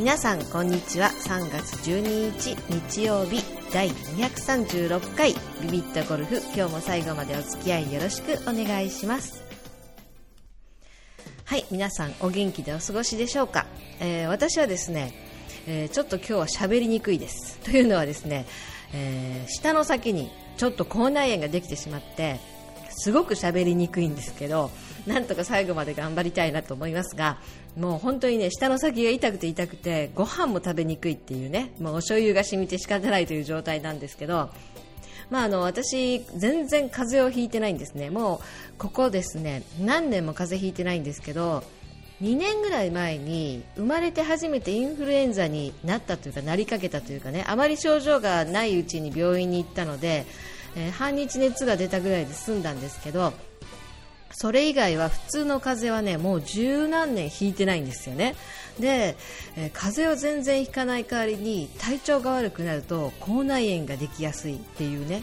皆さんこんにちは。3月12日日曜日第236回ビビットゴルフ。今日も最後までお付き合いよろしくお願いします。はい皆さんお元気でお過ごしでしょうか、えー、私はですね、えー、ちょっと今日は喋りにくいです。というのはですね、えー、下の先にちょっと口内炎ができてしまってすごく喋りにくいんですけどなんとか最後まで頑張りたいなと思いますがもう本当にね舌の先が痛くて痛くてご飯も食べにくいっていうねもうお醤油が染みて仕方ないという状態なんですけどまあ、あの私、全然風邪をひいてないんですね、もうここですね何年も風邪ひいてないんですけど2年ぐらい前に生まれて初めてインフルエンザになったというかなりかけたというかねあまり症状がないうちに病院に行ったのでえー、半日熱が出たぐらいで済んだんですけどそれ以外は普通の風邪はねもう十何年ひいてないんですよね。で、えー、風邪を全然ひかない代わりに体調が悪くなると口内炎ができやすいっていうね。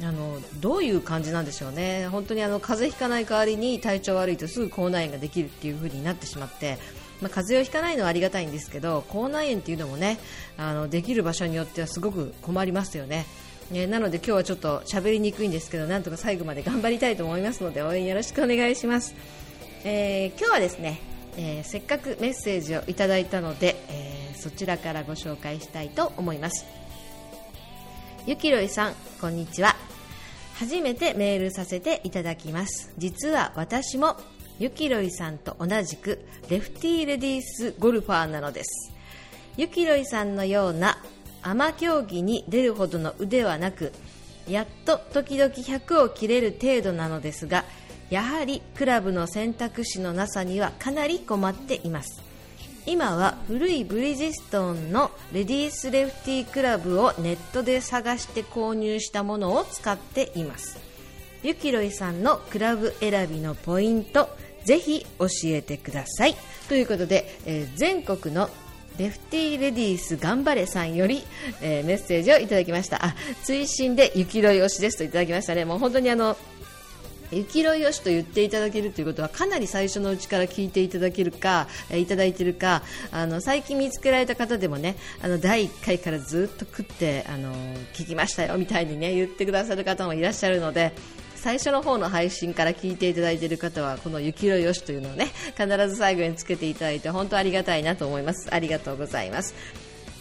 あのどういう感じなんでしょうね。本当にあの風邪ひかない代わりに体調悪いとすぐ口内炎ができるっていう風になってしまってまあ、風邪をひかないのはありがたいんですけど口内炎っていうのもねあのできる場所によってはすごく困りますよね。えー、なので今日はちょっと喋りにくいんですけどなんとか最後まで頑張りたいと思いますので応援よろしくお願いします、えー、今日はですね、えー、せっかくメッセージをいただいたので、えそちらからご紹介したいと思います。ゆきろいさんこんにちは。初めてメールさせていただきます。実は私もゆきろいさんと同じくレフティーレディースゴルファーなのです。ゆきろいさんのようなアマ競技に出るほどの腕はなくやっと時々100を切れる程度なのですがやはりクラブの選択肢のなさにはかなり困っています。今は古いブリヂストンのレディースレフティークラブをネットで探して購入したものを使っています。ゆきろいさんのクラブ選びのポイントぜひ教えてください。ということで、えー、全国のレフティーレディース頑張れさんより、えー、メッセージをいただきました。あ追伸で雪ロイ推しですといただきましたね。もう本当にあの雪ロイ推しと言っていただけるということはかなり最初のうちから聞いていただけるか、えー、いただいてるかあの最近見つけられた方でもねあの第1回からずっと食ってあの聞きましたよみたいにね言ってくださる方もいらっしゃるので最初の方の配信から聞いていただいている方はこの雪色よしというのをね必ず最後につけていただいて本当ありがたいなと思います。ありがとうございます、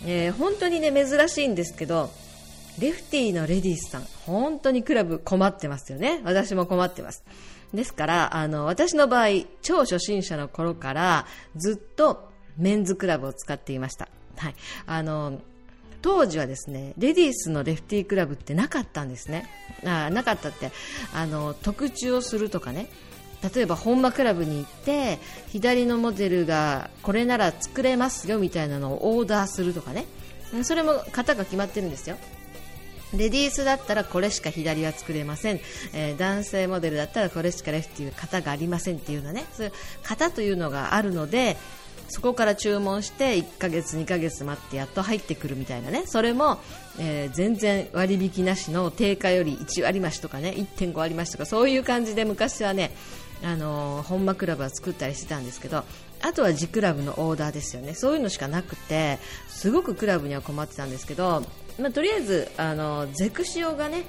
えー、本当にね珍しいんですけどレフティーのレディースさん本当にクラブ困ってますよね。私も困ってます。ですからあの私の場合超初心者の頃からずっとメンズクラブを使っていました。はい。あの当時はですねレディースのレフティークラブってなかったんですね。あなかったってあの特注をするとかね。例えば本間クラブに行って左のモデルがこれなら作れますよみたいなのをオーダーするとかね。それも型が決まってるんですよ。レディースだったらこれしか左は作れません、えー、男性モデルだったらこれしかレフティー型がありませんっていうのね。そういう型というのがあるのでそこから注文して1ヶ月、2ヶ月待ってやっと入ってくるみたいなね。それも、えー、全然割引なしの定価より1割増しとかね1.5割増しとかそういう感じで昔はねあのー、本間クラブは作ったりしてたんですけどあとは自クラブのオーダーですよね。そういうのしかなくてすごくクラブには困ってたんですけど、まあ、とりあえずあのゼクシオがね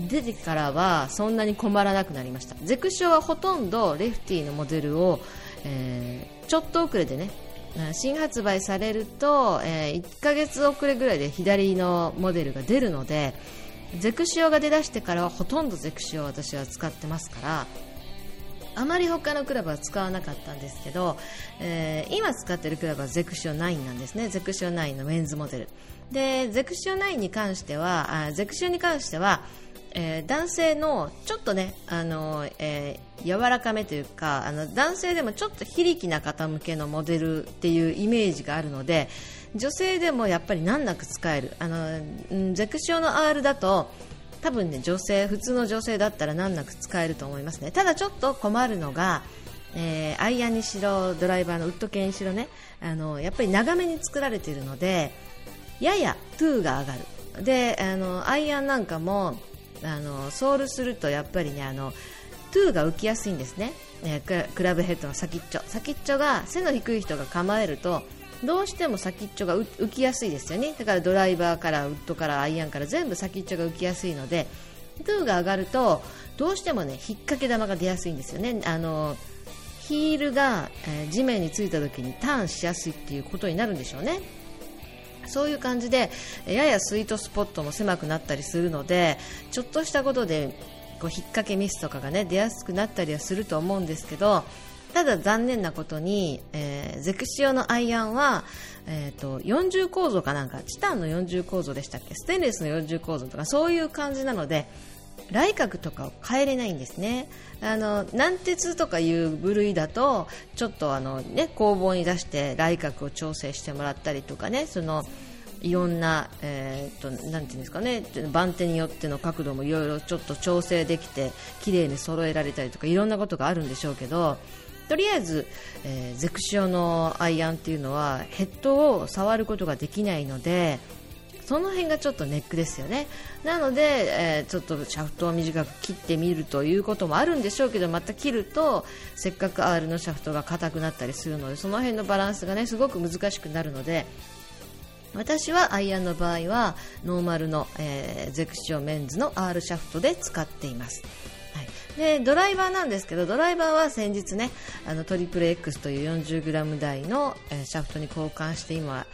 出てからはそんなに困らなくなりました。ゼクシオはほとんどレフティーのモデルをえー、ちょっと遅れでね新発売されると、えー、1ヶ月遅れぐらいで左のモデルが出るのでゼクシオが出だしてからはほとんどゼクシオを私は使ってますからあまり他のクラブは使わなかったんですけど、えー、今使ってるクラブはゼクシオ9なんですね。ゼクシオ9のメンズモデル。でゼクシオ9に関してはあゼクシオに関してはえー、男性のちょっとね、あのえー、柔らかめというかあの男性でもちょっと非力な方向けのモデルっていうイメージがあるので女性でもやっぱり難なく使える。あのゼクシオの R だと多分ね女性普通の女性だったら難なく使えると思いますね。ただちょっと困るのが、えー、アイアンにしろドライバーのウッド系にしろね。あのやっぱり長めに作られているのでややトゥーが上がる。であのアイアンなんかもあのソールするとやっぱりねあのトゥーが浮きやすいんですね、えー、クラブヘッドの先っちょ。先っちょが背の低い人が構えるとどうしても先っちょが浮きやすいですよね。だからドライバーからウッドからアイアンから全部先っちょが浮きやすいのでトゥーが上がるとどうしてもね引っ掛け玉が出やすいんですよね。あのヒールが、えー、地面についた時にターンしやすいっていうことになるんでしょうね。そういう感じでややスイートスポットも狭くなったりするのでちょっとしたことでこう引っ掛けミスとかがね出やすくなったりはすると思うんですけどただ残念なことに、えー、ゼクシオのアイアンは、えーと、40構造かなんかチタンの40構造でしたっけ？ステンレスの40構造とかそういう感じなので来角とかを変えれないんですね。あの軟鉄とかいう部類だとちょっとあの、ね、工房に出して来角を調整してもらったりとかねそのいろんな、えー、となていうんですかね番手によっての角度もいろいろちょっと調整できて綺麗に揃えられたりとかいろんなことがあるんでしょうけどとりあえず、えー、ゼクシオのアイアンっていうのはヘッドを触ることができないのでその辺がちょっとネックですよねなので、えー、ちょっとシャフトを短く切ってみるということもあるんでしょうけどまた切るとせっかく R のシャフトが硬くなったりするのでその辺のバランスがねすごく難しくなるので私はアイアンの場合はノーマルの、えー、ゼクシオメンズの R シャフトで使っています。はいでドライバーなんですけどドライバーは先日ねあのトリプル X という 40g 台の、えー、シャフトに交換して今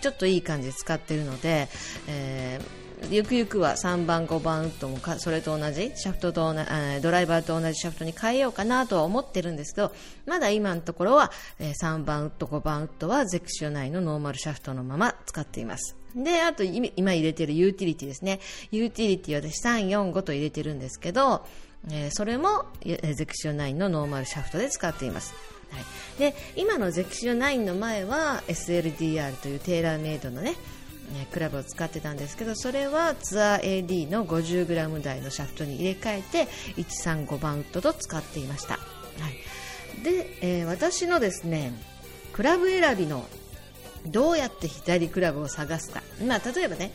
ちょっといい感じで使ってるので、えー、ゆくゆくは3番、5番ウッドもかそれと同じシャフトとドライバーと同じシャフトに変えようかなとは思ってるんですけどまだ今のところは、えー、3番ウッド、5番ウッドはゼクシオ内のノーマルシャフトのまま使っています。で、あと今入れてるユーティリティですね。ユーティリティは私3、4、5と入れてるんですけど、えー、それもゼクシオ9のノーマルシャフトで使っています。はい、で今のゼクシオ9の前は SLDR というテーラーメイドのねクラブを使ってたんですけどそれはツアー AD の 50g 台のシャフトに入れ替えて1、3、5番ウッドと使っていました、はい、で、えー、私のですねクラブ選びのどうやって左クラブを探すか、まあ、例えばね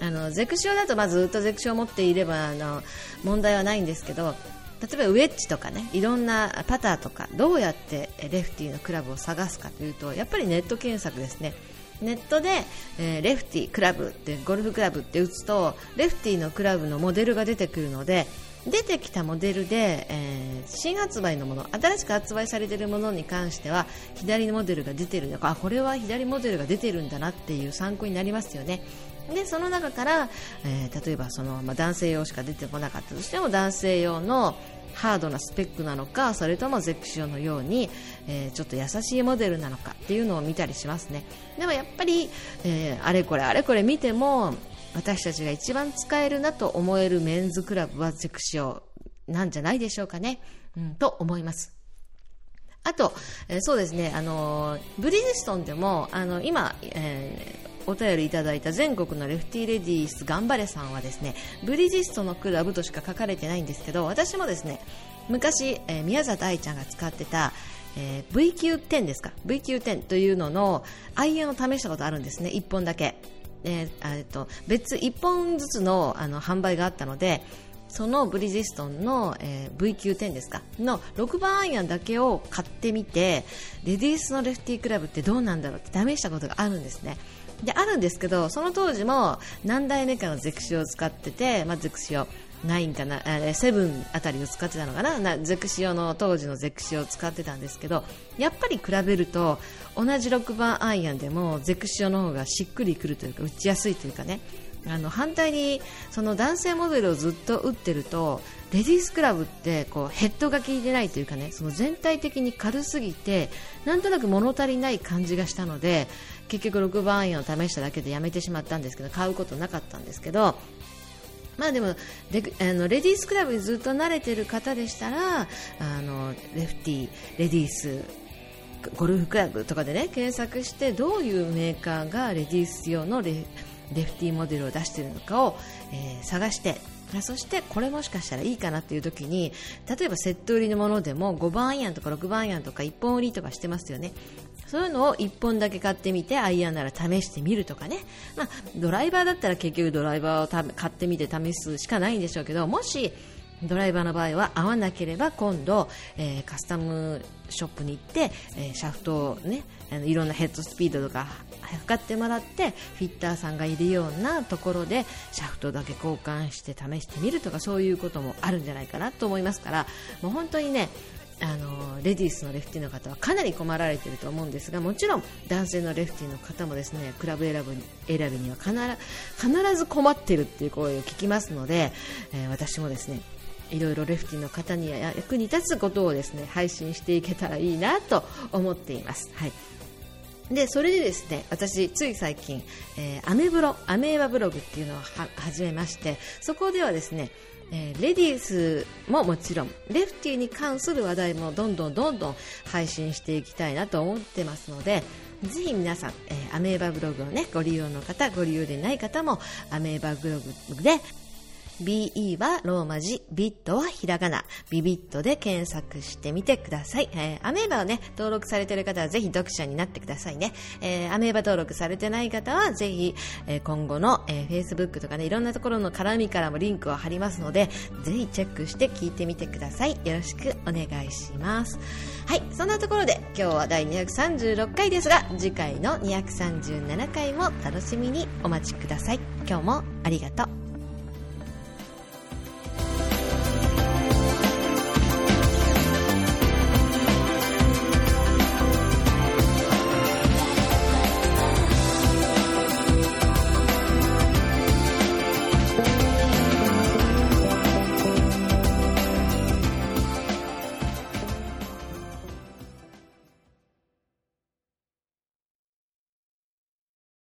あのゼクシオだとまずずっとゼクシオを持っていればあの問題はないんですけど例えばウェッジとかねいろんなパターとかどうやってレフティーのクラブを探すかというとやっぱりネット検索ですね。ネットで、えー、レフティークラブってゴルフクラブって打つとレフティーのクラブのモデルが出てくるので出てきたモデルで、えー、新発売のもの新しく発売されているものに関しては左モデルが出てるのかあこれは左モデルが出てるんだなっていう参考になりますよね。でその中から、えー、例えばその、まあ、男性用しか出てこなかったとしても男性用のハードなスペックなのかそれともゼクシオのように、えー、ちょっと優しいモデルなのかっていうのを見たりしますね。でもやっぱり、えー、あれこれあれこれ見ても私たちが一番使えるなと思えるメンズクラブはゼクシオなんじゃないでしょうかね、うん、と思います。あと、えー、そうですね、あのブリヂストンでもあの今、えーお便りいただいた全国のレフティレディース頑張れさんはですねブリヂストのクラブとしか書かれてないんですけど私もですね昔、えー、宮里愛ちゃんが使ってた、えー、VQ10 ですか？VQ10 というののアイアンを試したことあるんですね1本だけ、えー、と別1本ずつのあの販売があったのでそのブリヂストンの、えー、VQ10 ですか？の6番アイアンだけを買ってみてレディースのレフティークラブってどうなんだろうって試したことがあるんですね。であるんですけどその当時も何代目かのゼクシオを使ってて、まあ、ゼクシオ9かな、え7あたりを使ってたのかな？なゼクシオの当時のゼクシオを使ってたんですけどやっぱり比べると同じ6番アイアンでもゼクシオの方がしっくりくるというか打ちやすいというかね。あの反対にその男性モデルをずっと打ってるとレディースクラブってこうヘッドが効いてないというかねその全体的に軽すぎてなんとなく物足りない感じがしたので結局6番アイアンを試しただけでやめてしまったんですけど買うことなかったんですけどまあでもレあのレディースクラブにずっと慣れてる方でしたらあのレフティー、レディースゴルフクラブとかでね検索してどういうメーカーがレディース用のレレフティーモデルを出しているのかを、えー、探してそしてこれもしかしたらいいかなっていう時に例えばセット売りのものでも5番アイアンとか6番アイアンとか1本売りとかしてますよね。そういうのを1本だけ買ってみてアイアンなら試してみるとかね、まあ、ドライバーだったら結局ドライバーを買ってみて試すしかないんでしょうけどもしドライバーの場合は合わなければ今度、えー、カスタムショップに行って、えー、シャフトをねあのいろんなヘッドスピードとか測ってもらってフィッターさんがいるようなところでシャフトだけ交換して試してみるとかそういうこともあるんじゃないかなと思いますからもう本当にねあのレディースのレフティの方はかなり困られていると思うんですがもちろん男性のレフティの方もですねクラブ選ぶ選びには必ず困っているっていう声を聞きますので、えー、私もですねいろいろレフティの方に役に立つことをですね配信していけたらいいなと思っています。はいでそれでですね私、つい最近、えー、アメブロアメーバブログっていうのを始めましてそこではですね、えー、レディースももちろんレフティーに関する話題もどんどんどんどん配信していきたいなと思ってますのでぜひ皆さん、えー、アメーバブログをねご利用の方ご利用でない方もアメーバブログで BE はローマ字、ビットはひらがな、ビビットで検索してみてください。えー、アメーバをね、登録されてる方はぜひ読者になってくださいね。えー、アメーバ登録されてない方はぜひ、えー、今後の、えー、Facebook とかね、いろんなところの絡みからもリンクを貼りますので、ぜひチェックして聞いてみてください。よろしくお願いします。はい、そんなところで今日は第236回ですが、次回の237回も楽しみにお待ちください。今日もありがとう。